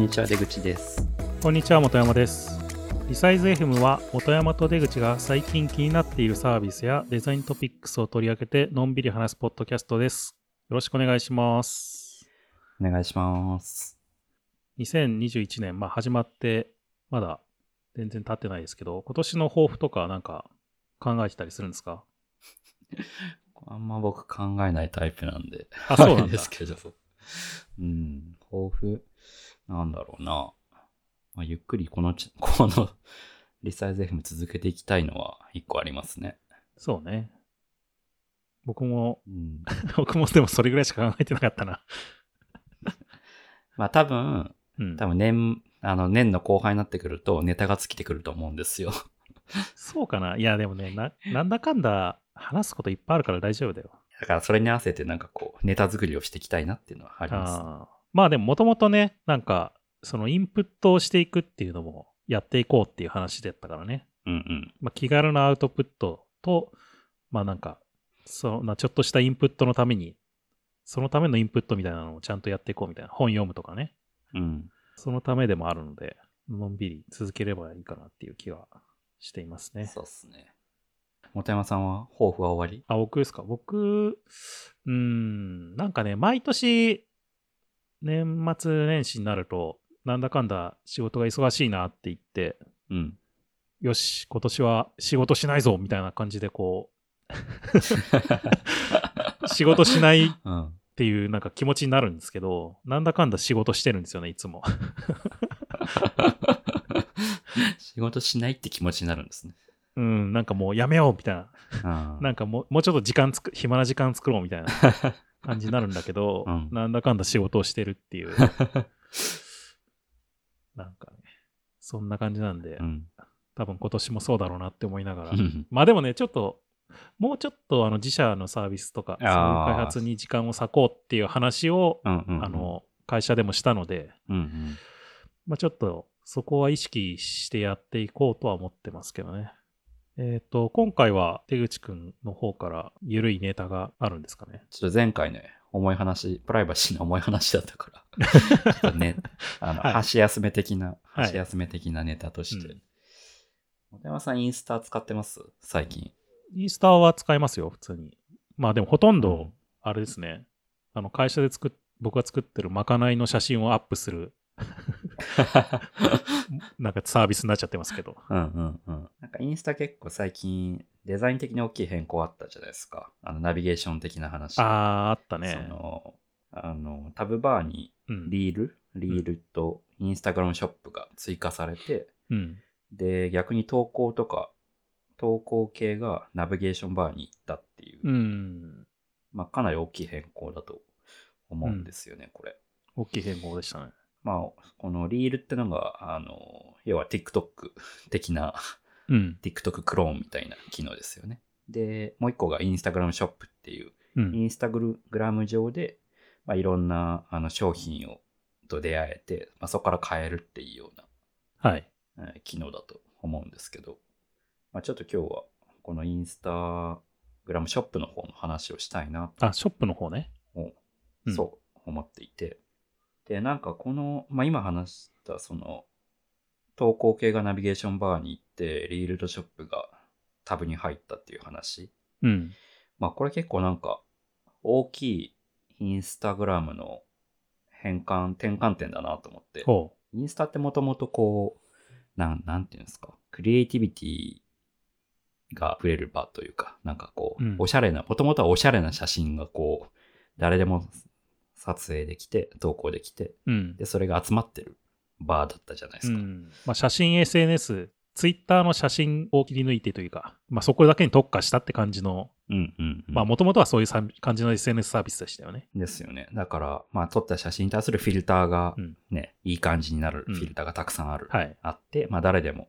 んにちは、出口です。こんにちは、本山です。リサイズ FM は、本山と出口が最近気になっているサービスやデザイントピックスを取り上げて、のんびり話すポッドキャストです。よろしくお願いします。お願いします。2021年、まあ始まって、まだ全然経ってないですけど、今年の抱負とかなんか考えてたりするんですか？あんま僕考えないタイプなんで。あそうなん ですけど。うん、抱負、なんだろうな。まあ、ゆっくりこのち、このリサイズ FM 続けていきたいのは一個ありますね。そうね。僕も、うん。僕もでもそれぐらいしか考えてなかったな。まあ多分、うん。多分年、あの年の後半になってくるとネタが尽きてくると思うんですよ。そうかな。いや、でもねな、なんだかんだ話すこといっぱいあるから大丈夫だよ。だからそれに合わせてなんかこう、ネタ作りをしていきたいなっていうのはあります。あーまあでももともとね、なんか、そのインプットをしていくっていうのもやっていこうっていう話だったからね。うんうん。まあ、気軽なアウトプットと、まあなんか、そのちょっとしたインプットのために、そのためのインプットみたいなのをちゃんとやっていこうみたいな。本読むとかね。うん。そのためでもあるので、のんびり続ければいいかなっていう気はしていますね。そうっすね。本山さんは抱負は終わり？あ、僕ですか？僕、うーん、なんかね、毎年、年末年始になると、なんだかんだ仕事が忙しいなって言って、うん。よし、今年は仕事しないぞみたいな感じでこう、仕事しないっうん。ていうなんか気持ちになるんですけど、なんだかんだ仕事してるんですよね、いつも。仕事しないって気持ちになるんですね。うん、なんかもうやめようみたいな。うんなんかもうもうちょっと時間つく、暇な時間作ろうみたいな 感じになるんだけど、うんなんだかんだ仕事をしてるっていう。なんかね、そんな感じなんで、うん。多分今年もそうだろうなって思いながら。うんまあでもね、ちょっと、もうちょっとあの自社のサービスとか、そういうあー開発に時間を割こうっていう話を、うんうん。あ、の、会社でもしたので、うんうん。まあちょっとそこは意識してやっていこうとは思ってますけどね。えっ、と、今回は出口くんの方から緩いネタがあるんですかね？ちょっと前回ね、重い話、プライバシーの重い話だったから、ちょっとね、あの、はい箸休め的な、はい箸休め的なネタとして。うん本山さんインスタ使ってます？最近。インスタは使いますよ、普通に。まあでもほとんうんど、あれですね。あの、会社で作っ、僕が作ってるまかないの写真をアップする、なんかサービスになっちゃってますけど。うんうんうん。なんかインスタ結構最近デザイン的に大きい変更あったじゃないですか。あのナビゲーション的な話。ああ、あったそね。の、あの、タブバーにうん。リール、リールとインスタグラムショップが追加されて、うん。で、逆に投稿とか、投稿系がナビゲーションバーに行ったっていう、うん。まあかなり大きい変更だと思うんですよね、これ。大きい変更でしたね。まあ、このリールってのが、あの、要は TikTok 的なうん。TikTok クローンみたいな機能ですよね。で、もう一個が Instagram ショップっていう、うん。インスタグラム上で、まあ、いろんなあの商品をと出会えて、まあ、そこから買えるっていうような、はい。えー機能だと思うんですけど、まあ、ちょっと今日はこのインスタグラムショップの方の話をしたいなあ、ショップの方ね。と、うんそう思っていて、で、なんかこの、まあ、今話したその投稿系がナビゲーションバーに行って、リールドショップがタブに入ったっていう話。うん。まあこれ結構なんか大きいインスタグラムの変換、転換点だなと思って。ほインスタってもともとこう、なん、なんていうんですか、クリエイティビティが溢れる場というか、なんかこう、うんおしゃれな、もともとはおしゃれな写真がこう、誰でも撮影できて、投稿できて、う。うん。で、それが集まってるバーだったじゃないですか。うん。まあ、写真 SNS、ツイッターの写真を切り抜いてというか、まあ、そこだけに特化したって感じの、もともとはそういうさ感じの SNS サービスでしたよね。ですよね。だから、まあ、撮った写真に対するフィルターがうんね、いい感じになるうんフィルターがたくさんある。はい。あって、まあ、誰でも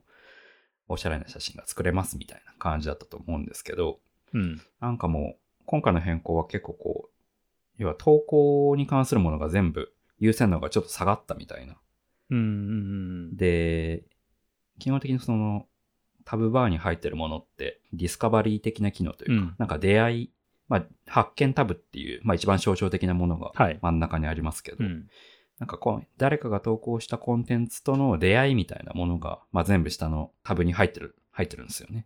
おしゃれな写真が作れますみたいな感じだったと思うんですけど、うん。なんかもう、今回の変更は結構こう、要は投稿に関するものが全部優先度がちょっと下がったみたいな。うんうんうん。で、基本的にその、タブバーに入ってるものってディスカバリー的な機能というか、うんなんか出会い、まあ、発見タブっていう、まあ一番象徴的なものがはい。真ん中にありますけど、うん。なんかこう、誰かが投稿したコンテンツとの出会いみたいなものが、まあ、全部下のタブに入ってる、入ってるんですよね。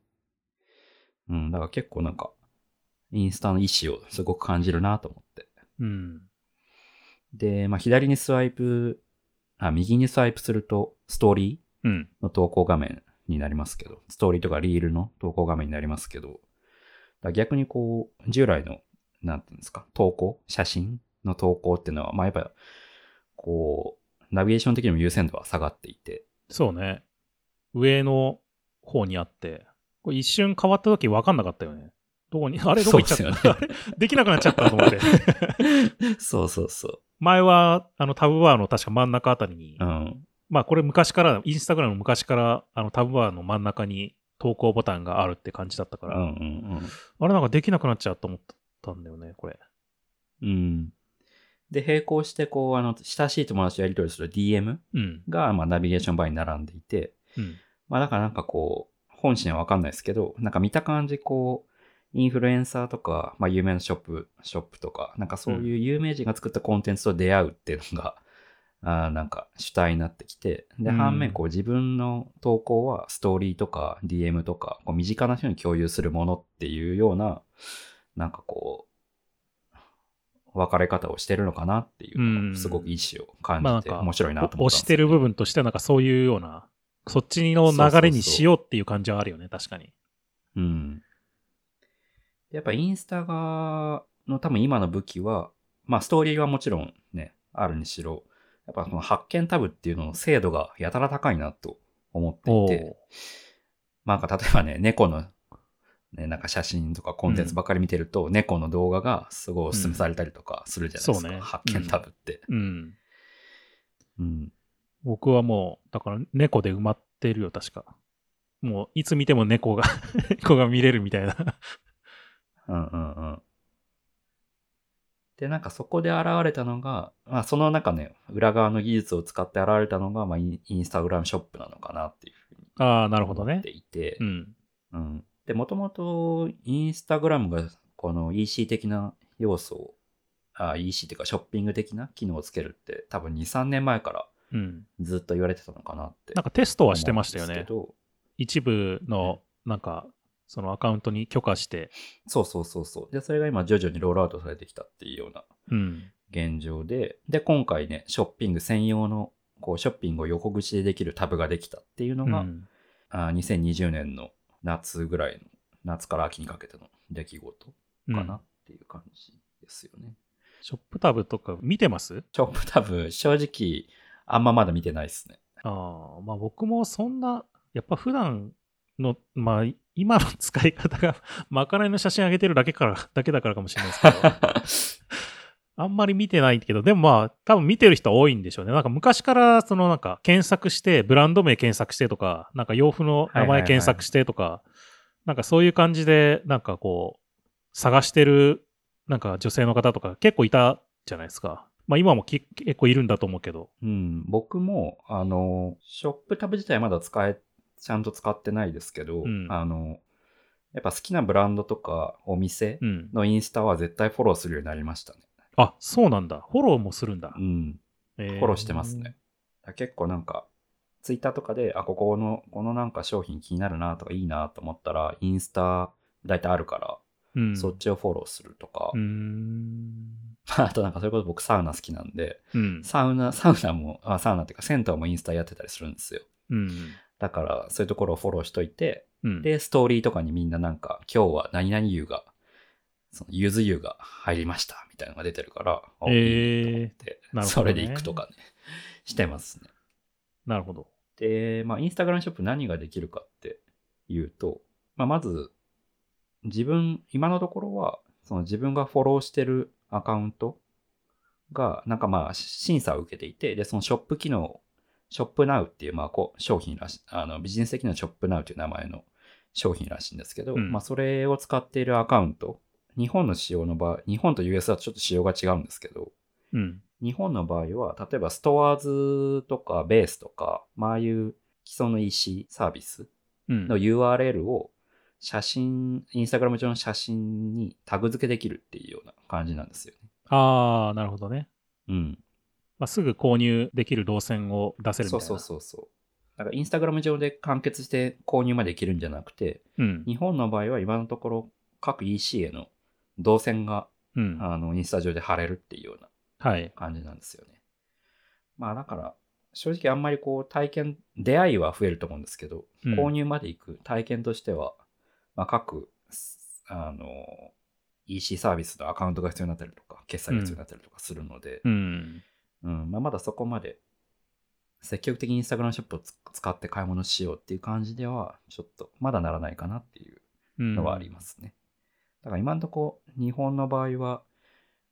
うん、だから結構なんか、インスタの意思をすごく感じるなと思って。うん。で、まあ、左にスワイプ、あ、右にスワイプすると、ストーリーうん。の投稿画面になりますけど、ストーリーとかリールの投稿画面になりますけど、逆にこう、従来の、なんていうんですか、投稿写真の投稿っていうのは、まあやっぱ、こう、ナビゲーション的にも優先度は下がっていて、そうね。上の方にあって、これ一瞬変わった時分かんなかったよね。どこに、あれどこ行っちゃった、そうですよあれできなくなっちゃったと思って。そうそうそ前は、あの、タブバーの確か真ん中あたりに、う。うん。まあこれ昔から、インスタグラムの昔から、あの、タブバーの真ん中に投稿ボタンがあるって感じだったから、うんうんあれなんかできなくなっちゃうと思ったんだよね、これ。うん。うん。で、並行して、こう、あの、親しい友達とやり取りする DM うん。が、まあ、ナビゲーションバーに並んでいて、うん。まあだからなんかこう、本心はわかんないですけど、なんか見た感じこう、インフルエンサーとか、まあ有名なショップ、ショップとか、なんかそういう有名人が作ったコンテンツと出会うっていうのが、あーなんか主体になってきて、で、うん反面こう自分の投稿はストーリーとか DM とか、こう身近な人に共有するものっていうような、なんかこう、分かれ方をしてるのかなっていうすごく意志を感じて面白いなと思ったんですよ押してる部分としてはなんかそういうような、そっちの流れにしようっていう感じはあるよね、確かに。うん。やっぱインスタが、の多分今の武器は、まあストーリーはもちろんね、あるにしろ、やっぱこの発見タブっていうのの精度がやたら高いなと思っておいて、まあなんか例えばね、猫の、ね、なんか写真とかコンテンツばっかり見てると、猫の動画がすごいお勧めされたりとかするじゃないですか。そうね発見タブって。うん。うん。僕はもう、だから猫で埋まってるよ、確か。もう、いつ見ても猫が、猫が見れるみたいな。うんうんうん。で、なんかそこで現れたのが、まあその中ね、裏側の技術を使って現れたのが、まあインスタグラムショップなのかなっていうふうにああ、なるほどね思って。いて、うん。うん。で、もともとインスタグラムがこの EC 的な要素を、あ EC っていうかショッピング的な機能をつけるって多分2、3年前からうん。ずっと言われてたのかなって。なんかテストはしてましたよね一部の、なんか、そのアカウントに許可して。そうそうそうそう。で、それが今徐々にロールアウトされてきたっていうようなうん。現状で、で、今回ね、ショッピング専用の、こう、ショッピングを横口でできるタブができたっていうのが、うんあ2020年の夏ぐらいの、夏から秋にかけての出来事かなっていう感じですよね。ショップタブとか見てます？ショップタブ、正直、あんままだ見てないですね。ああ、まあ僕もそんな、やっぱ普段の、まあ今の使い方が、まかないの写真上げてるだけから、だけだからかもしれないですけど、あんまり見てないけど、でもまあ多分見てる人多いんでしょうね。なんか昔からそのなんか検索して、ブランド名検索してとか、なんか洋服の名前検索してとか、なんかそういう感じで、なんかこう、探してる、なんか女性の方とか結構いたじゃないですか。まあ今もき結構いるんだと思うけど。うん、僕も、あの、ショップタブ自体まだ使え、ちゃんと使ってないですけど、うんあの、やっぱ好きなブランドとかお店うん。のインスタは絶対フォローするようになりましたね。あ、そうなんだ。フォローもするんだう。ん。フフォローしてますね。。結構なんか、ツイッターとかで、あ、ここの、このなんか商品気になるなとかいいなと思ったら、インスタ大体あるから、うん。そっちをフォローするとか、うーん。あとなんかそれこそ僕サウナ好きなんで、うん。サウナ、サウナも、あサウナっていうか銭湯もインスタやってたりするんですよ。うん。だから、そういうところをフォローしといて、うん。で、ストーリーとかにみんななんか、今日は何々湯が、その、ゆず湯が入りました、みたいなのが出てるから、あえーそれで行くとかね、してますね。なるほど。で、まあ、インスタグラムショップ何ができるかっていうと、まあ、まず、自分、今のところは、その自分がフォローしてるアカウントが、なんかまあ、審査を受けていて、で、そのショップ機能、ショップナウっていう、まあ、こう、商品らしい、あの、ビジネス的なショップナウという名前の商品らしいんですけど、うんまあ、それを使っているアカウント、日本の仕様の場合、日本と US だとちょっと仕様が違うんですけど、うん。日本の場合は、例えばストアーズとかベースとか、まあああいう既存の EC サービスうん。の URL を写真、インスタグラム上の写真にタグ付けできるっていうような感じなんですよね。ああ、なるほどね。うん。まあ、すぐ購入できる動線を出せるみたいな。そうそうそうそう。だからインスタグラム上で完結して購入までできるんじゃなくて、うん。日本の場合は今のところ各 EC への動線がうん。あのインスタ上で貼れるっていうようなはい。感じなんですよね。まあだから、正直あんまりこう体験、出会いは増えると思うんですけど、うん購入まで行く体験としては、まあ各、あの、EC サービスのアカウントが必要になったりとか、決済が必要になったりとかするので、うん。うん、まあまだそこまで積極的にインスタグラムショップをつ使って買い物しようっていう感じでは、ちょっとまだならないかなっていううん。のはありますね。だから今のところ日本の場合は、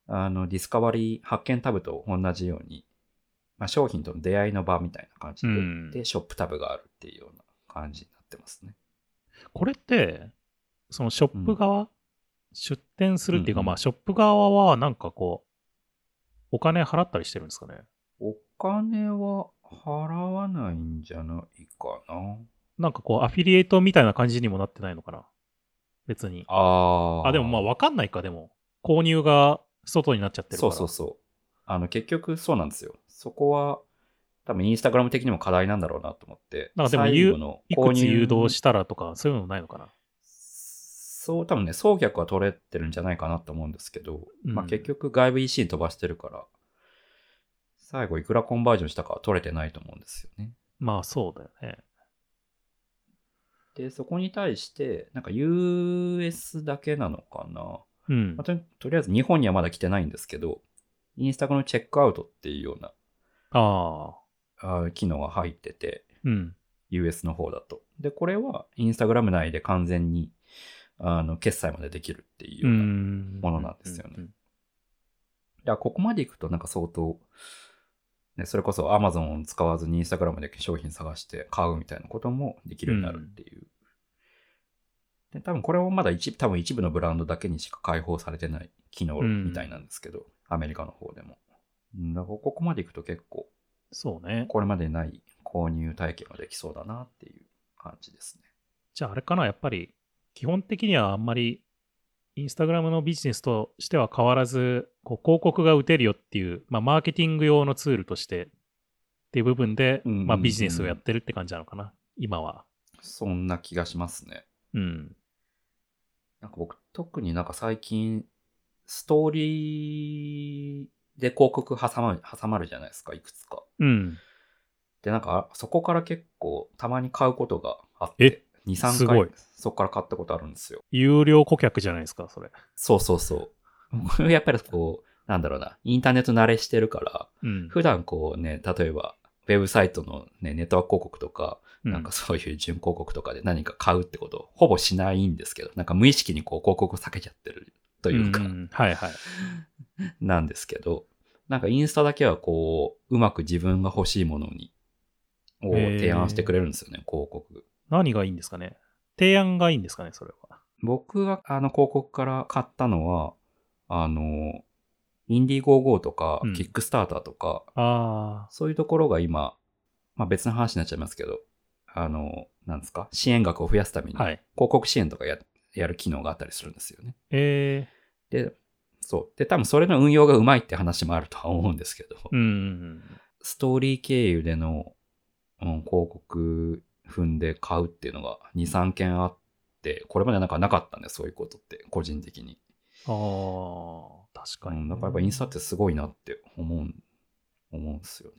あの、ディスカバリー発見タブと同じように、まあ、商品との出会いの場みたいな感じで、うんで、ショップタブがあるっていうような感じになってますね。これって、そのショップ側、出店するっていうか、うんうんまあ、ショップ側はなんかこう、お金払ったりしてるんですかね？お金は払わないんじゃないかな。なんかこう、アフィリエイトみたいな感じにもなってないのかな？別に。ああ。あ、でもまあ、わかんないか、でも。購入が外になっちゃってるから。そうそうそう。あの、結局そうなんですよ。そこは、多分インスタグラム的にも課題なんだろうなと思って。なんかでも最後のいくつ誘導したらとか、そういうのないのかな？そう、多分ね、送客は取れてるんじゃないかなと思うんですけど、うんまあ結局外部 EC に飛ばしてるから、最後いくらコンバージョンしたかは取れてないと思うんですよね。まあ、そうだよね。で、そこに対して、なんか US だけなのかな。うんまあ、。ととりあえず日本にはまだ来てないんですけど、インスタグラムチェックアウトっていうようなああ。機能が入ってて、うん。US の方だと。で、これはインスタグラム内で完全にあの決済までできるっていううようなんものなんですよねうんいや、ここまで行くとなんか相当、ね、それこそ Amazon を使わずに Instagram で商品探して買うみたいなこともできるようになるっていう。で、多分これもまだ一多分一部のブランドだけにしか開放されてない機能みたいなんですけど、アメリカの方でも。うんだからここまで行くと結構、そうね。これまでにない購入体験ができそうだなっていう感じですね。じゃああれかな、やっぱり、基本的にはあんまり、インスタグラムのビジネスとしては変わらず、こう広告が打てるよっていう、まあ、マーケティング用のツールとしてっていう部分で、うんうんうんまあ、ビジネスをやってるって感じなのかな、今は。そんな気がしますね。うん。なんか僕、特になんか最近、ストーリーで広告挟まる挟まるじゃないですか、いくつか。うん。で、なんか、そこから結構、たまに買うことがあって、2、3回すごい、そこから買ったことあるんですよ。有料顧客じゃないですか、それ。そうそうそう。やっぱりこう、なんだろうな、インターネット慣れしてるから、うん。普段こうね、例えば、ウェブサイトのね、ネットワーク広告とか、うなんかそういう準広告とかで何か買うってこと、ほぼしないんですけど、なんか無意識にこう広告を避けちゃってるというか、んはいはい。なんですけど、なんかインスタだけはこう、うまく自分が欲しいものに、を提案してくれるんですよね、広告。何がいいんですかね？提案がいいんですかね、それは。僕があの広告から買ったのは、あの、インディーゴーゴーとか、うんキックスターターとか、あそういうところが今、まあ別の話になっちゃいますけど、あの、なんですか、支援額を増やすために。広告支援とかややる機能があったりするんですよね。えで、そう。で、多分それの運用がうまいって話もあるとは思うんですけど、ー、うん。ストーリー経由での、うん、広告踏んで買うっていうのが2、3件あって、これまでなんかなかったんで、そういうことって、個人的に。ああ、確かに。うん、だからやっぱインスタってすごいなって思うん、思うんですよね。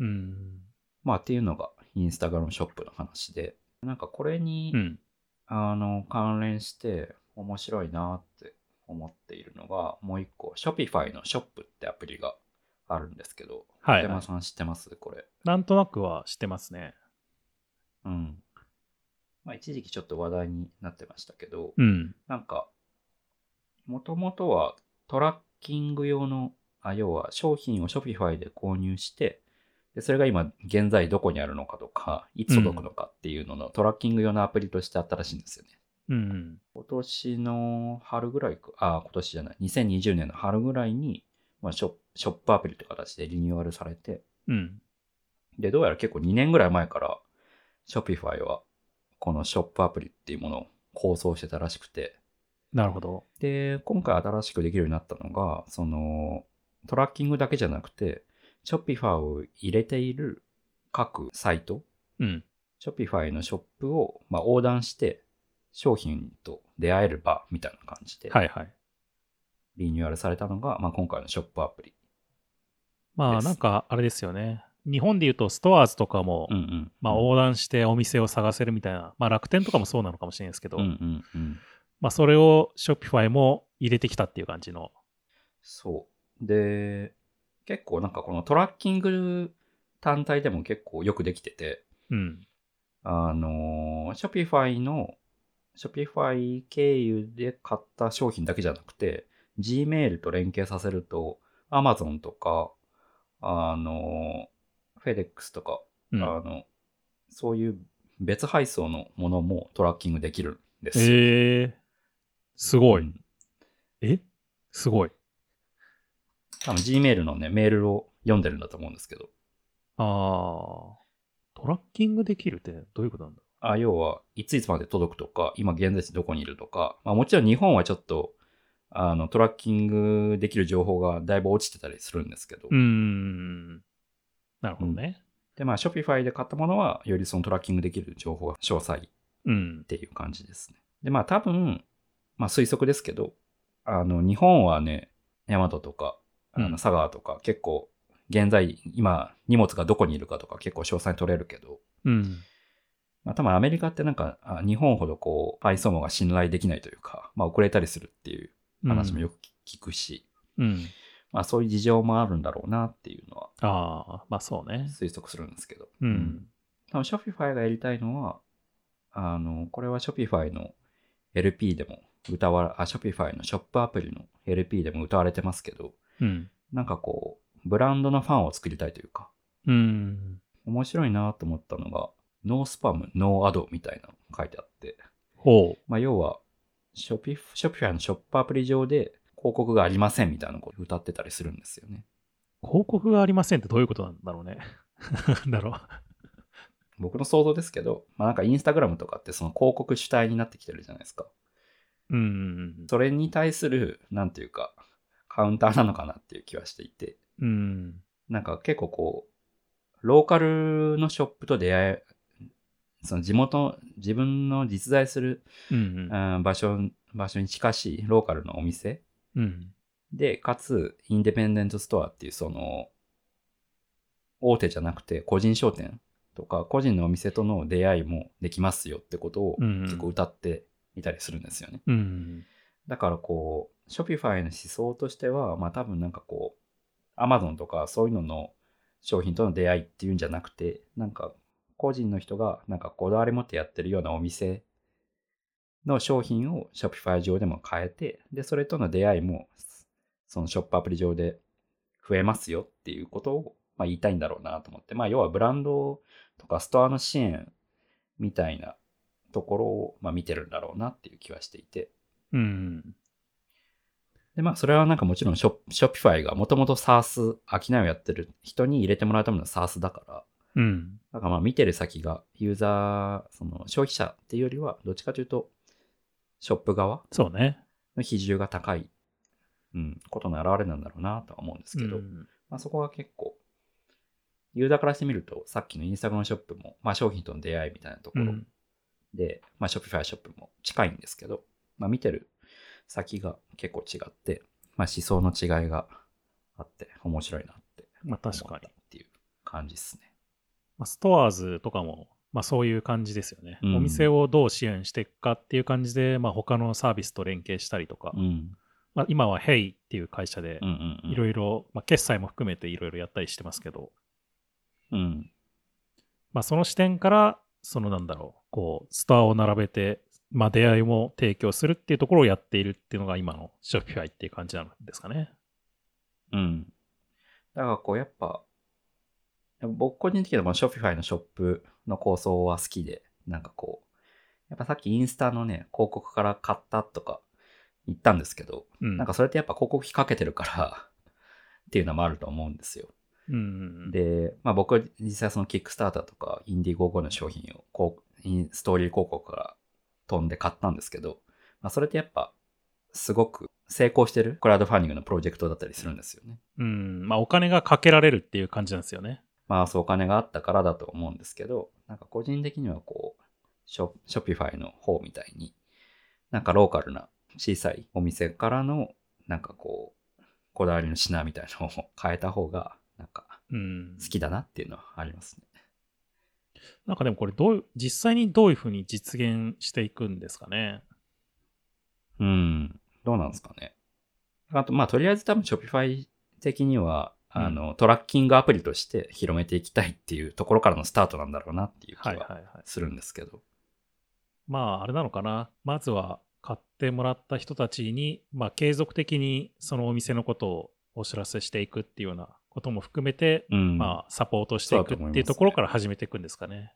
うん。まあっていうのがインスタグラムショップの話で、なんかこれに、うん。あの、関連して面白いなって思っているのが、もう一個、Shopify のショップってアプリがあるんですけど、はい、山さん知ってます？これ。なんとなくは知ってますね。うん。まあ一時期ちょっと話題になってましたけど、うん。なんか、もともとはトラッキング用の、あ、要は商品を Shopify で購入して、で、それが今現在どこにあるのかとか、いつ届くのかっていうののトラッキング用のアプリとしてあったらしいんですよね。うん。今年の春ぐらいか、あ、今年じゃない、2020年の春ぐらいに、まあショップ、ショップアプリという形でリニューアルされて、うん。で、どうやら結構2年ぐらい前から、Shopify は、このショップアプリっていうものを構想してたらしくて、なるほど。で、今回新しくできるようになったのが、その、トラッキングだけじゃなくて、Shopify を入れている各サイト、うん。Shopify のショップを、まあ、横断して商品と出会える場みたいな感じではいはい。リニューアルされたのが、まあ、今回のショップアプリ。まあなんかあれですよね。日本で言うとストアーズとかも、うんうん。まあ横断してお店を探せるみたいな、まあ楽天とかもそうなのかもしれないですけど、うんうんうん。まあそれを Shopify も入れてきたっていう感じの。そう。で、結構なんかこのトラッキング単体でも結構よくできてて、うん。あの、Shopify の、Shopify 経由で買った商品だけじゃなくて、Gmail と連携させると、Amazon とか、あの、FedEx とか、うん、あの、そういう別配送のものもトラッキングできるんです。えー、すごい。うんえ？すごい。多分 Gmail のね、メールを読んでるんだと思うんですけど、あー。トラッキングできるってどういうことなんだ？あ要は、いついつまで届くとか、今現在地どこにいるとか、まあもちろん日本はちょっと、あの、トラッキングできる情報がだいぶ落ちてたりするんですけど、うーん。なるほどね。で、まあ、Shopify で買ったものは、よりそのトラッキングできる情報が詳細っうん。ていう感じですね。で、まあ、多分、まあ、推測ですけど、あの、日本はね、大和とか、あのうん佐川とか、結構、現在、今、荷物がどこにいるかとか結構詳細に取れるけど、うん。まあ、多分アメリカってなんか、あ日本ほどこう、配送網が信頼できないというか、まあ、遅れたりするっていう話もよく聞くし、うん。まあ、そういう事情もあるんだろうなっていうああ、まあそうね。推測するんですけど。うん。多分 Shopify がやりたいのは、あの、これは Shopify の LP でも謳わ、あ、Shopify のショップアプリの LP でも謳われてますけど、うん。なんかこう、ブランドのファンを作りたいというか、うん。面白いなと思ったのが、 no spam、no ad みたいなの書いてあって、ほまあ要は、Shopify Shopify のショップアプリ上で広告がありませんみたいなことを歌ってたりするんですよね。う。広告がありませんってどういうことなんだろうね。だろう。僕の想像ですけど、まあなんかインスタグラムとかってその広告主体になってきてるじゃないですか。うん。それに対する、なんていうか、カウンターなのかなっていう気はしていて、うん。なんか結構こう、ローカルのショップと出会え、その地元、自分の実在する、うん。うん場所、場所に近しいローカルのお店うん。で、かつ、インデペンデントストアっていうその、大手じゃなくて個人商店とか個人のお店との出会いもできますよってことをうん結構歌っていたりするんですよね。うん。だからこう、Shopify の思想としては、まあ多分なんかこう、Amazon とかそういうのの商品との出会いっていうんじゃなくて、なんか個人の人がなんかこだわり持ってやってるようなお店の商品を Shopify 上でも変えて、で、それとの出会いもそのショップアプリ上で増えますよっていうことを、まあ、言いたいんだろうなと思って、まあ要はブランドとかストアの支援みたいなところを、まあ、見てるんだろうなっていう気はしていて、うん。で、まあ、それはなんかもちろんショ、ショピファイがもともと SARS、商いをやってる人に入れてもらうための SARS だから、うん。だからまあ見てる先がユーザー、その消費者っていうよりは、どっちかというと、ショップ側そうね。の比重が高い、うん、ことの表れなんだろうなとは思うんですけど、うんまあそこは結構、ユーザーからしてみると、さっきのインスタグラムショップも、まあ商品との出会いみたいなところうん。で、まあ、ショッピファイショップも近いんですけど、まあ、見てる先が結構違って、まあ、思想の違いがあって、面白いなってまあ思った確かに。っていう感じですね。まあ、ストアーズとかも、まあそういう感じですよね。うんお店をどう支援していくかっていう感じで、まあ他のサービスと連携したりとか、うん。まあ今は Hey っていう会社で。いろいろ、まあ決済も含めていろいろやったりしてますけど、うん。まあその視点から、そのなんだろう、こう、ストアを並べて、まあ出会いも提供するっていうところをやっているっていうのが今の Shopify っていう感じなんですかね。うん。だからこうやっぱ、僕個人的にはショッピファイのショップの構想は好きで、なんかこう、やっぱさっきインスタのね、広告から買ったとか言ったんですけど、うん。なんかそれってやっぱ広告費かけてるから っていうのもあると思うんですよ。うんで、まあ僕は実際そのキックスターターとかインディゴゴの商品をこうインストーリー広告から飛んで買ったんですけど、まあそれってやっぱすごく成功してるクラウドファンディングのプロジェクトだったりするんですよね。うん。まあ、お金がかけられるっていう感じなんですよね。まあ、そうお金があったからだと思うんですけど、なんか個人的にはこう、ショショピファイの方みたいに、なんかローカルな小さいお店からの、なんかこう、こだわりの品みたいなのを変えた方が、なんかうん。好きだなっていうのはありますね。なんかでもこれどう実際にどういうふうに実現していくんですかね？うん。どうなんですかね。あと、まあ、とりあえず多分 Shopify 的には、あの、トラッキングアプリとして広めていきたいっていうところからのスタートなんだろうなっていう気はいはいは。はいするんですけど。まあ、あれなのかな。まずは買ってもらった人たちに、まあ、継続的にそのお店のことをお知らせしていくっていうようなことも含めて、うん。まあ、サポートしていくっていうところから始めていくんですかね。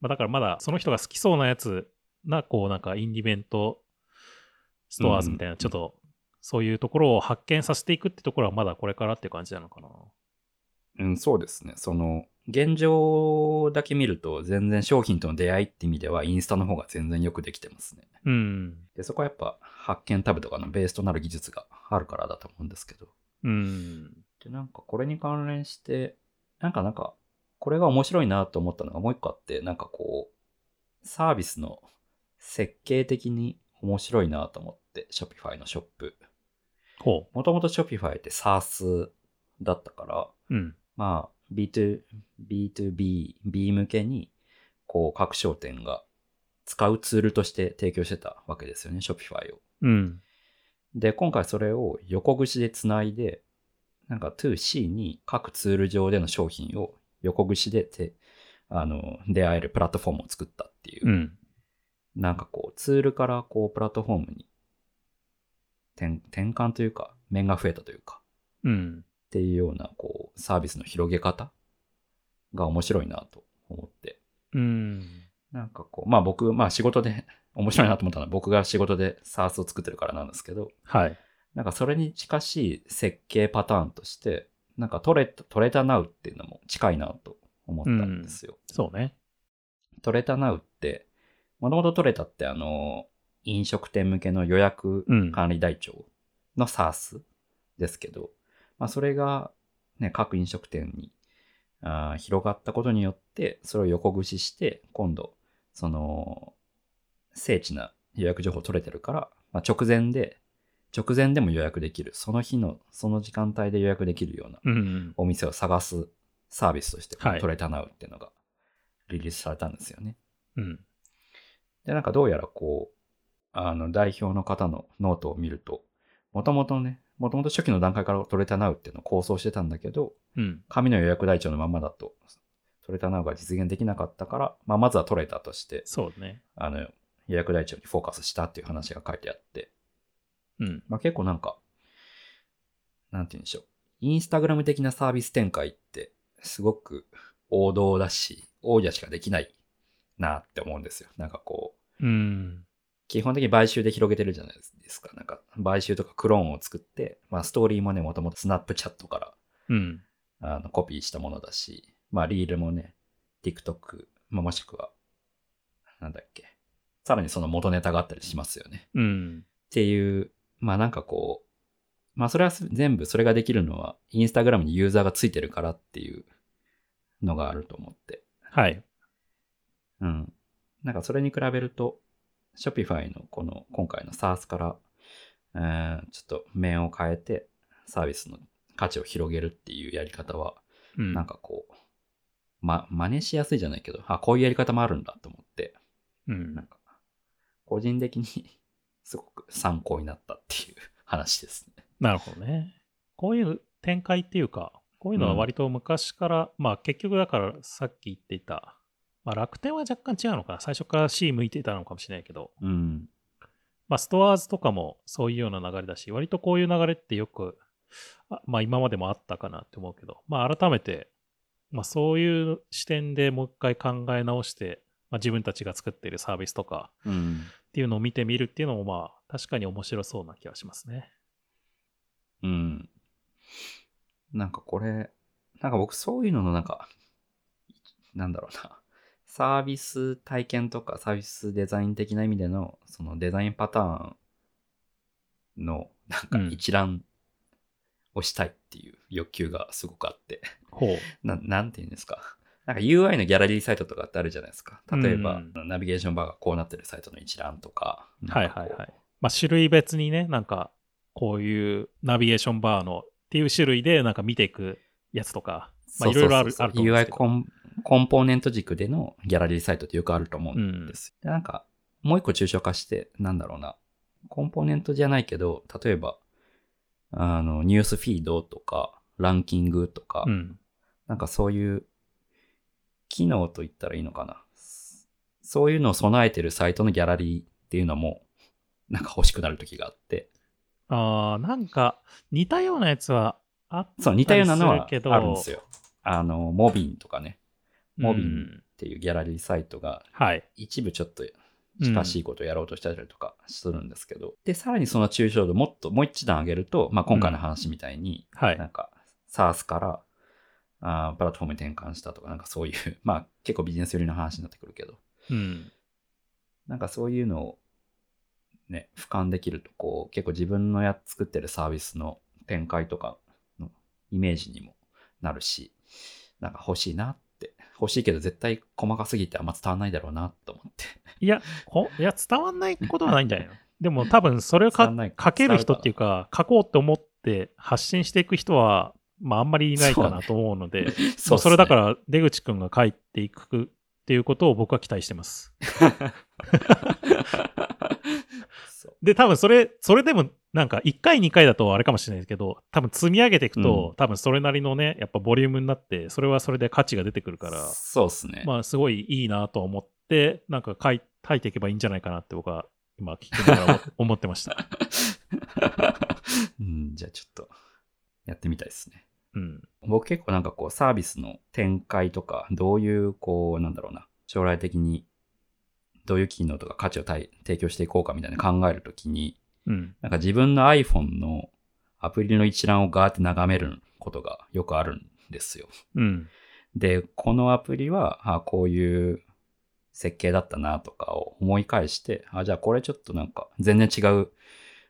まあ、だからまだその人が好きそうなやつな、こうなんかインディメントストアーズみたいな、うんちょっとそういうところを発見させていくってところはまだこれからっていう感じなのかな。うん、そうですね。その、現状だけ見ると、全然商品との出会いって意味では、インスタの方が全然よくできてますね。うん。で、そこはやっぱ、発見タブとかのベースとなる技術があるからだと思うんですけど。うん。で、なんかこれに関連して、なんかなんか、これが面白いなと思ったのがもう一個あって、なんかこう、サービスの設計的に面白いなと思って、Shopify のショップ。ほもともと Shopify って SaaS だったから、う。うん。まあ、B2、B2B、B 向けに、こう、各商店が使うツールとして提供してたわけですよね、Shopify を。うん。で、今回それを横串でつないで、なんか 2C に各ツール上での商品を横串でて、あの、出会えるプラットフォームを作ったっていう、うん。なんかこう、ツールからこう、プラットフォームに転転換というか、面が増えたというか、うん。っていうような、こう、サービスの広げ方が面白いなと思って。うん。なんかこう、まあ僕、まあ仕事で、面白いなと思ったのは僕が仕事で SARS を作ってるからなんですけど、はい。なんかそれに近しい設計パターンとして、なんかトレトレタナウっていうのも近いなと思ったんですよ。そうね。トレタナウって、もともとトレタってあの、飲食店向けの予約うん。管理台帳の SARS ですけど、まあそれがね、各飲食店にあー広がったことによって、それを横串して、今度、その、精緻な予約情報取れてるから、まあ、直前で、直前でも予約できる。その日の、その時間帯で予約できるようなうん。お店を探すサービスとして、はいトレタ now っていうのがリリースされたんですよね。うん。で、なんかどうやらこう、あの、代表の方のノートを見ると、もともとね、もともと初期の段階からトレタ now っていうのを構想してたんだけど、うん。紙の予約台帳のままだと、トレタナウが実現できなかったから、まあ、まずはトレタとして、そうね。あの、予約台帳にフォーカスしたっていう話が書いてあって、うん。まあ、結構なんか、なんて言うんでしょう。インスタグラム的なサービス展開って、すごく王道だし、王者しかできないなって思うんですよ。なんかこう、うん。基本的に買収で広げてるじゃないですか。なんか、買収とかクローンを作って、まあ、ストーリーもね、もともとスナップチャットからうん。あのコピーしたものだし、まあ、リールもね、TikTok、まあ、もしくは、なんだっけ。さらにその元ネタがあったりしますよね。うん。っていう、まあなんかこう、まあそれは全部それができるのは、インスタグラムにユーザーがついてるからっていうのがあると思って。はい。うん。なんかそれに比べると、Shopify のこの今回の SARS から、えーちょっと面を変えてサービスの価値を広げるっていうやり方は、うん。なんかこう、ま、真似しやすいじゃないけど、あ、こういうやり方もあるんだと思って、うんなん。か、個人的に すごく参考になったっていう 話ですね。なるほどね。こういう展開っていうか、こういうのは割と昔から、まあ結局だからさっき言っていた、まあ楽天は若干違うのかな。最初から C 向いてたのかもしれないけど、うん。まあストアーズとかもそういうような流れだし、割とこういう流れってよく、あまあ今までもあったかなって思うけど、まあ改めて、まあそういう視点でもう一回考え直して、まあ自分たちが作っているサービスとかうん。っていうのを見てみるっていうのもまあ確かに面白そうな気がしますね。うん。なんかこれ、なんか僕そういうののなんか、なんだろうな。サービス体験とかサービスデザイン的な意味での、そのデザインパターンのなんか一覧をしたいっていう欲求がすごくあって、ほう。ななんていうんですか。なんか UI のギャラリーサイトとかってあるじゃないですか。例えば、うんナビゲーションバーがこうなってるサイトの一覧とか。はいはいはい。まあ、種類別にね、なんか、こういうナビゲーションバーのっていう種類で、なんか見ていくやつとか、まあ、いろいろある、あると思うんです UI けどコンコンポーネント軸でのギャラリーサイトってよくあると思うんです。でなんか、もう一個抽象化して、なんだろうな。コンポーネントじゃないけど、例えば、あの、ニュースフィードとか、ランキングとか、うん。なんかそういう、機能と言ったらいいのかな。そういうのを備えてるサイトのギャラリーっていうのも、なんか欲しくなる時があって、ああ、なんか、似たようなやつはあったりそう、似たようなのはするけどあるんですよ。あの、モビンとかね、モビンうんっていうギャラリーサイトがはい。一部ちょっと近しいことをやろうとしたりとかするんですけど、で、さらにその抽象度もっともう一段上げると、まあ今回の話みたいに、はいなんか SARS からあープラットフォームに転換したとか、なんかそういう、まあ結構ビジネス寄りの話になってくるけど、うん。なんかそういうのをね、俯瞰できると、こう結構自分のや作ってるサービスの展開とかのイメージにもなるし、なんか欲しいなって、欲しいけど絶対細かすぎてあんま伝わんないだろうなと思って。いや、ほいや、伝わんないことはないんじゃないの？でも多分それを書ける人っていうか、書こうって思って発信していく人は、まああんまりいないかなと思うので、そもうそれだから出口くんが書いていくっていうことを僕は期待してます。で、多分それ、それでもなんか1回2回だとあれかもしれないですけど、多分積み上げていくと、うん多分それなりのね、やっぱボリュームになって、それはそれで価値が出てくるから、そうっすね。まあすごいいいなと思って、なんか書い書いていけばいいんじゃないかなって僕は今聞きながら思 思ってました。うん、じゃあちょっとやってみたいですね。うん。僕結構なんかこうサービスの展開とか、どういうこう、なんだろうな、将来的にどういう機能とか価値を提提供していこうかみたいな考えるときに、うん。なんか自分の iPhone のアプリの一覧をガーって眺めることがよくあるんですよ。うん。で、このアプリは、あこういう設計だったなとかを思い返して、あ、じゃあこれちょっとなんか全然違う、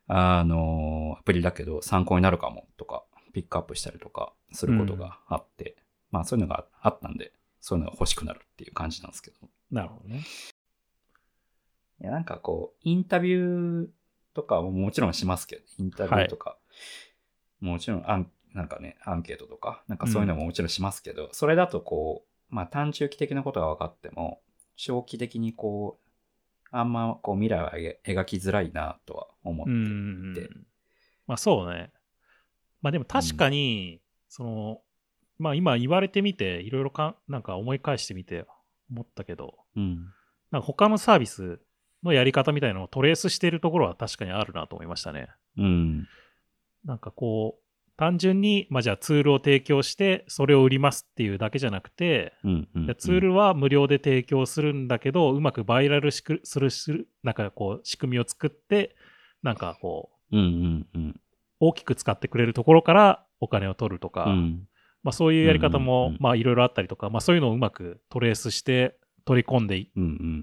あの、アプリだけど参考になるかもとか、ピックアップしたりとかすることがあって、まあそういうのがあったんで、そういうのが欲しくなるっていう感じなんですけど。なるほどね。いや、なんかこう、インタビューとかももちろんしますけど、インタビューとか、もちろんアン、なんかね、アンケートとか、なんかそういうのももちろんしますけど、それだとこう、まあ短中期的なことが分かっても、長期的にこう、あんまこう未来を描描きづらいなとは思ってういんて。まあそうね。まあでも確かに、その、まあ今言われてみて、いろいろかなんか思い返してみて思ったけど、うん。なんか他のサービスのやり方みたいなのをトレースしてるところは確かにあるなと思いましたね。うん。なんかこう、単純に、まあじゃあツールを提供して、それを売りますっていうだけじゃなくて、うん。うんでツールは無料で提供するんだけど、うまくバイラルする、なんかこう、仕組みを作って、なんかこう、うんうんうん。大きく使ってくれるところからお金を取るとか、うん。まあそういうやり方うんうんもうん、まあいろいろあったりとか、まあそういうのをうまくトレースして取り込んでい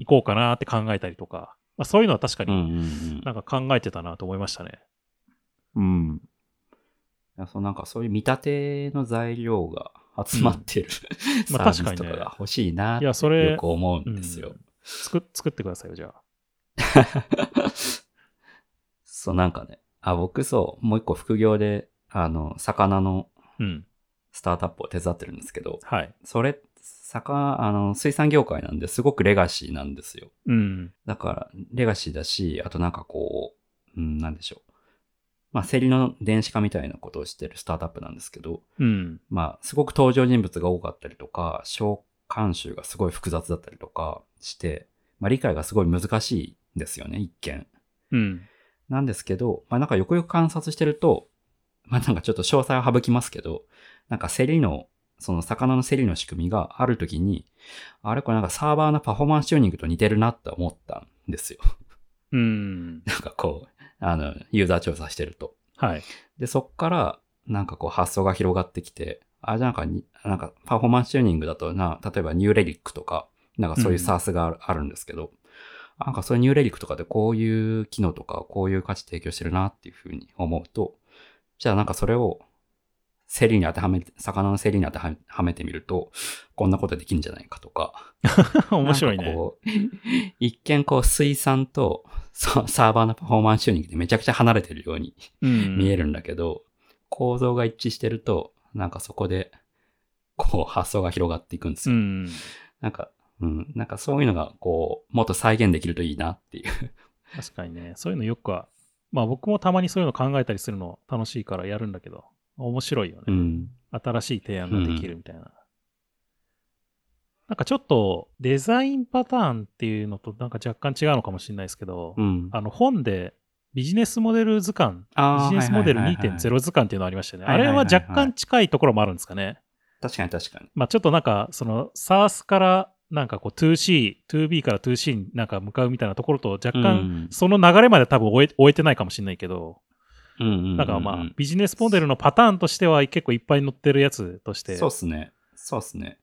こうかなって考えたりとか、まあそういうのは確かうん。うんにうんなんか考えてたなと思いましたね。うん。いやそうなんかそういう見立ての材料が集まってる、まあサービスとか確かにねが欲しいなっいてやそれよく思うんですよ。うん作作ってくださいよ、じゃあ。そうなんかね、あ、僕そう、もう一個副業で、あの、魚のうん。スタートアップを手伝ってるんですけど、はい。それ、魚、あの、水産業界なんですごくレガシーなんですよ。うん。だから、レガシーだし、あとなんかこう、うん、なんでしょう。まあ、競りの電子化みたいなことをしてるスタートアップなんですけど、うん。まあ、すごく登場人物が多かったりとか、召喚集がすごい複雑だったりとかして、まあ、理解がすごい難しいんですよね、一見。うん。なんですけど、まあ、なんかよくよく観察してると、まあ、なんかちょっと詳細は省きますけど、なんか競りの、その魚の競りの仕組みがあるときに、あれこれなんかサーバーのパフォーマンスチューニングと似てるなって思ったんですよ。うん。なんかこう、あの、ユーザー調査してると。はい。で、そっから、なんかこう発想が広がってきて、あ、じゃあなんかに、なんかパフォーマンスチューニングだとな、例えばニューレリックとか、なんかそういうサースがある,、あるんですけど、なんかそういうニューレリックとかでこういう機能とかこういう価値提供してるなっていうふうに思うと、じゃあなんかそれを競りに当てはめて、魚の競りに当てはめてみると、こんなことできるんじゃないかとか。面白いね。一見こう水産とサーバーのパフォーマンスチューニングでめちゃくちゃ離れてるようにうん見えるんだけど、構造が一致してると、なんかそこで、こう発想が広がっていくんですよ。うん。なんか、うん、なんかそういうのが、こう、もっと再現できるといいなっていう。確かにね。そういうのよくは、まあ僕もたまにそういうの考えたりするの楽しいからやるんだけど、面白いよね。うん。新しい提案ができるみたいな。なんかちょっとデザインパターンっていうのとなんか若干違うのかもしれないですけど、うん。あの本でビジネスモデル図鑑、ビジネスモデルはいはいはいはい2.0図鑑っていうのありましたよね。あれは若干近いところもあるんですかね。確かに確かに。まあちょっとなんかその SARS からなんかこう 2C、2B から 2C になんか向かうみたいなところと若干その流れまで多分終え終えてないかもしれないけど、うん、うんうんうんなんかまあビジネスモデルのパターンとしては結構いっぱい載ってるやつとして、そうっすね。そうっすね。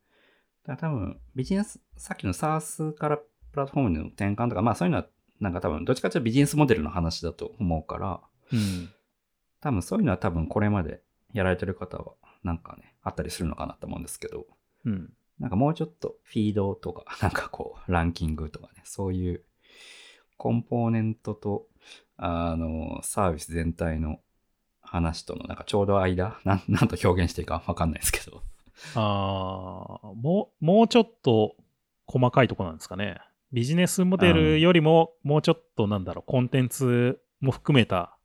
だから多分、ビジネス、さっきの SARS からプラットフォームの転換とか、まあそういうのは、なんか多分、どっちかというとビジネスモデルの話だと思うから、うん。多分そういうのは多分これまでやられてる方は、なんかね、あったりするのかなと思うんですけど、うん。なんかもうちょっとフィードとか、なんかこう、ランキングとかね、そういうコンポーネントと、あの、サービス全体の話とのなんかちょうど間、なん、なんと表現していいかわかんないですけど。ああ、もう、もうちょっと細かいとこなんですかね。ビジネスモデルよりも、もうちょっとなんだろう、コンテンツも含めた、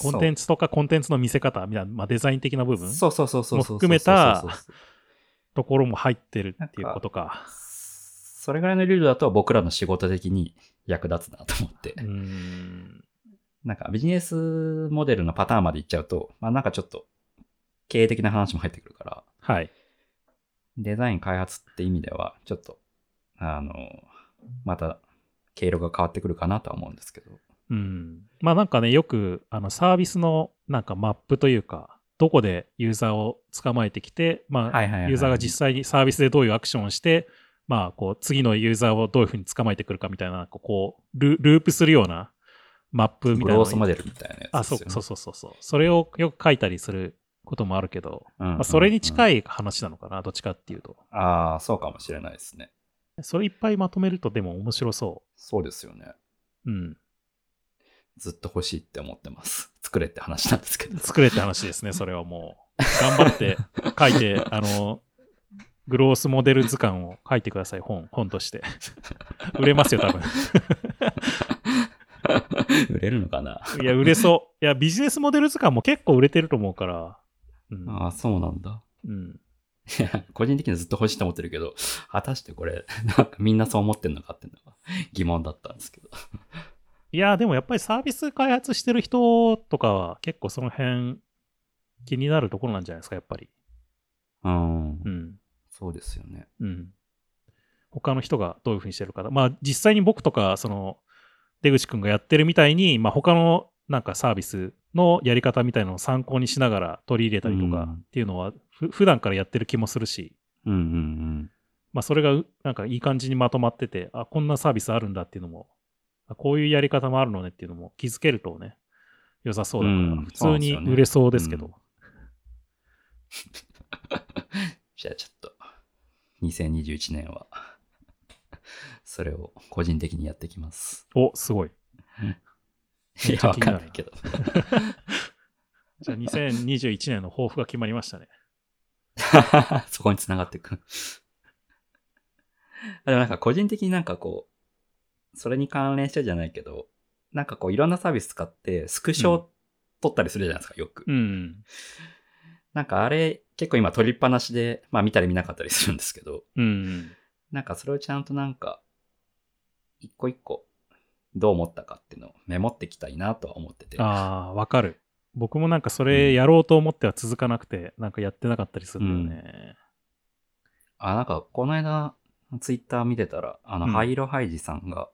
コンテンツとかコンテンツの見せ方みたいな、まあ、デザイン的な部分そうそうそうそう。も含めたところも入ってるっていうことか。それぐらいのルールだと僕らの仕事的に役立つなと思って。うーん。なんかビジネスモデルのパターンまでいっちゃうと、まあなんかちょっと経営的な話も入ってくるから、はい。デザイン開発って意味では、ちょっと、あの、また経路が変わってくるかなとは思うんですけど。うん。まあなんかね、よくあのサービスのなんかマップというか、どこでユーザーを捕まえてきて、まあ、ユーザーが実際にサービスでどういうアクションをして、まあ、こう、次のユーザーをどういうふうに捕まえてくるかみたいな、こう、ルループするようなマップみたいなロースモデルみたいなやあ、つですよね。そうそうそうそうそう。それをよく書いたりすることもあるけど、うんうんうんまあ、それに近い話なのかな、どっちかっていうと。ああ、そうかもしれないですね。それいっぱいまとめるとでも面白そそうですよね。う。うん。ずっと欲しいって思ってます。作れって話なんですけど。作れって話ですね、それはもう。頑張って書いて、あの、グロースモデル図鑑を書いてください、本、本として。売れますよ、多分。売れるのかな？いや、売れそう。いや、ビジネスモデル図鑑も結構売れてると思うから。うん。ああ、そうなんだ。うん、いや、個人的にはずっと欲しいと思ってるけど、果たしてこれ、なんかみんなそう思ってんのかっていうのが疑問だったんですけど。いや、でもやっぱりサービス開発してる人とかは結構その辺気になるところなんじゃないですか、やっぱり。うん。うん。そうですよね。うん。他の人がどういうふうにしてるか。まあ実際に僕とか、その、出口くんがやってるみたいに、まあ他のなんかサービスのやり方みたいなのを参考にしながら取り入れたりとかうんっていうのは、ふ普段からやってる気もするし、うんうんうん。まあそれがうなんかいい感じにまとまってて、あ、こんなサービスあるんだっていうのも、あこういうやり方もあるのねっていうのも気づけるとね、良さそうだから、うん普通に売れそうですけど。うん じゃあちょっと、2021年は、それを個人的にやっていきます。お、すごい。いや、わかんないけど。じゃあ2021年の抱負が決まりましたね。そこに繋がっていく。でもなんか個人的になんかこう、それに関連してじゃないけど、なんかこういろんなサービス使ってスクショ撮ったりするじゃないですか、よく。うん。なんかあれ結構今撮りっぱなしで、まあ見たり見なかったりするんですけど、うん。なんかそれをちゃんとなんか、一個一個どう思ったかっていうのをメモっていきたいなとは思ってて。ああ、わかる。僕もなんかそれやろうと思っては続かなくて、なんかやってなかったりするんだよね。あ、なんかこの間ツイッター見てたら、あの、うんハイロハイジさんが、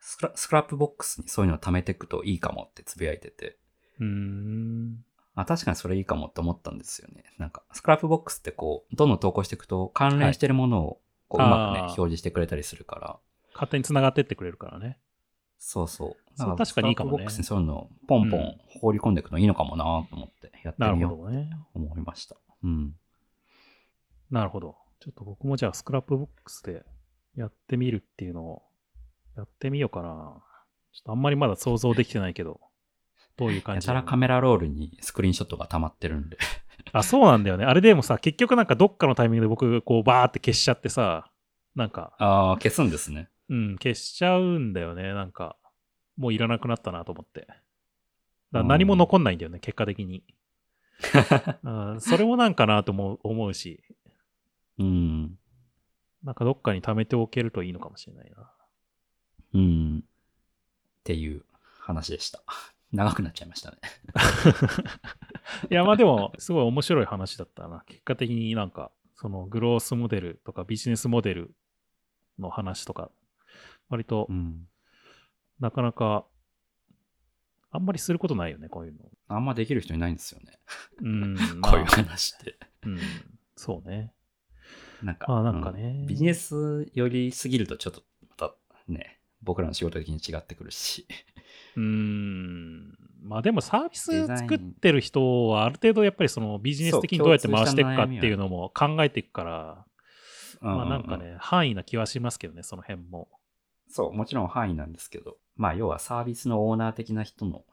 スクラ Scrapbox にそういうのを貯めていくといいかもってつぶやいてて、うん。あ、確かにそれいいかもって思ったんですよね。なんか、 Scrapbox ってこう、どんどん投稿していくと関連してるものをこううはいまくね、表示してくれたりするから、勝手に繋がってってくれるからね。そうそう。そう確かにいいかもねボックスにそういうのをポンポン放り込んでいくのいいのかもなと思ってやってなみよう。と思いました。うん。なるほど。ちょっと僕もじゃあ Scrapbox でやってみるっていうのをやってみようかな。ちょっとあんまりまだ想像できてないけど、どういう感やじたらカメラロールにスクリーンショットが溜まってるんで。あ、そうなんだよね。あれでもさ、結局なんかどっかのタイミングで僕こうバーって消しちゃってさ、なんか、ああ、消すんですね。うん、消しちゃうんだよね。なんか、もういらなくなったなと思って。だ何も残んないんだよね、結果的に。うんそれもなんかなと思う思うし、うん。なんかどっかに貯めておけるといいのかもしれないな。うん。っていう話でした。長くなっちゃいましたね。いや、まあでも、すごい面白い話だったな。結果的になんか、そのグロースモデルとかビジネスモデルの話とか、割とうん。なかなか、あんまりすることないよね、こういうの。あんまできる人いないんですよね。うん、こういうまあ話って。うん、そうね。なんか、まあなんかねうんビジネス寄りすぎるとちょっとまたね、僕らの仕事的に違ってくるし。うーん。まあでもサービス作ってる人はある程度やっぱりそのビジネス的にどうやって回していくかっていうのも考えていくから、まあなんかううね、範囲な気はしますけどね、その辺も。そう、もちろん範囲なんですけど、まあ要はサービスのオーナー的な人の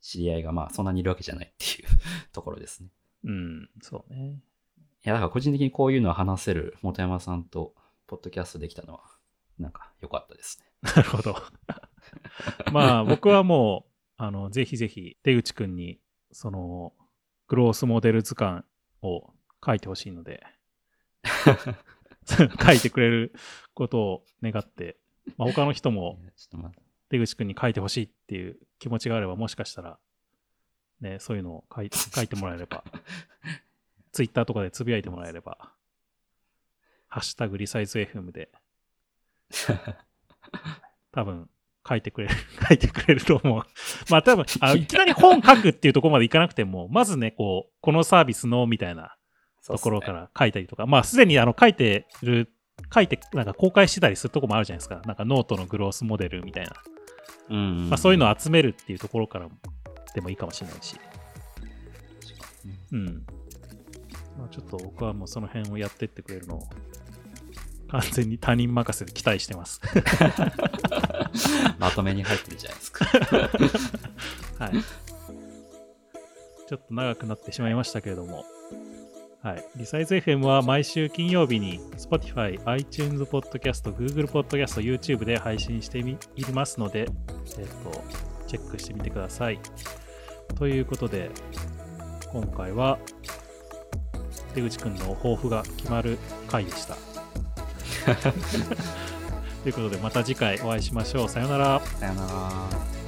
知り合いがまあそんなにいるわけじゃないっていうところですね。うん、そうね。いや、だから個人的にこういうのを話せる本山さんとポッドキャストできたのは、なんか良かったですね。なるほど。まあ僕はもう、あの、ぜひぜひ出口くんに、その、グロースモデル図鑑を書いてほしいので、書いてくれることを願って、まあ、他の人も出口くんに書いてほしいっていう気持ちがあれば、もしかしたら、ね、そういうのを書い 書いてもらえれば、ツイッターとかでつぶやいてもらえれば、ハッシュタグリサイズ FM で、多分書いてくれる、書いてくれると思う。まあ多分、あいきなり本書くっていうところまでいかなくても、まずね、こう、このサービスの、みたいなところから書いたりとか、まあすでにあの書いてる、書いて、なんか公開してたりするとこもあるじゃないですか。なんかノートのグロースモデルみたいな。うんまあそういうのを集めるっていうところからでもいいかもしれないし。うん。まあちょっと僕はもうその辺をやってってくれるのを完全に他人任せで期待してます。まとめに入ってるじゃないですか。はい。ちょっと長くなってしまいましたけれども。はい。リサイズ FM は毎週金曜日に Spotify、iTunes Podcast、Google Podcast、YouTube で配信してみいますので、えっ、と、チェックしてみてください。ということで、今回は出口くんの抱負が決まる回でした。ということで、また次回お会いしましょう。さようなら。さよなら。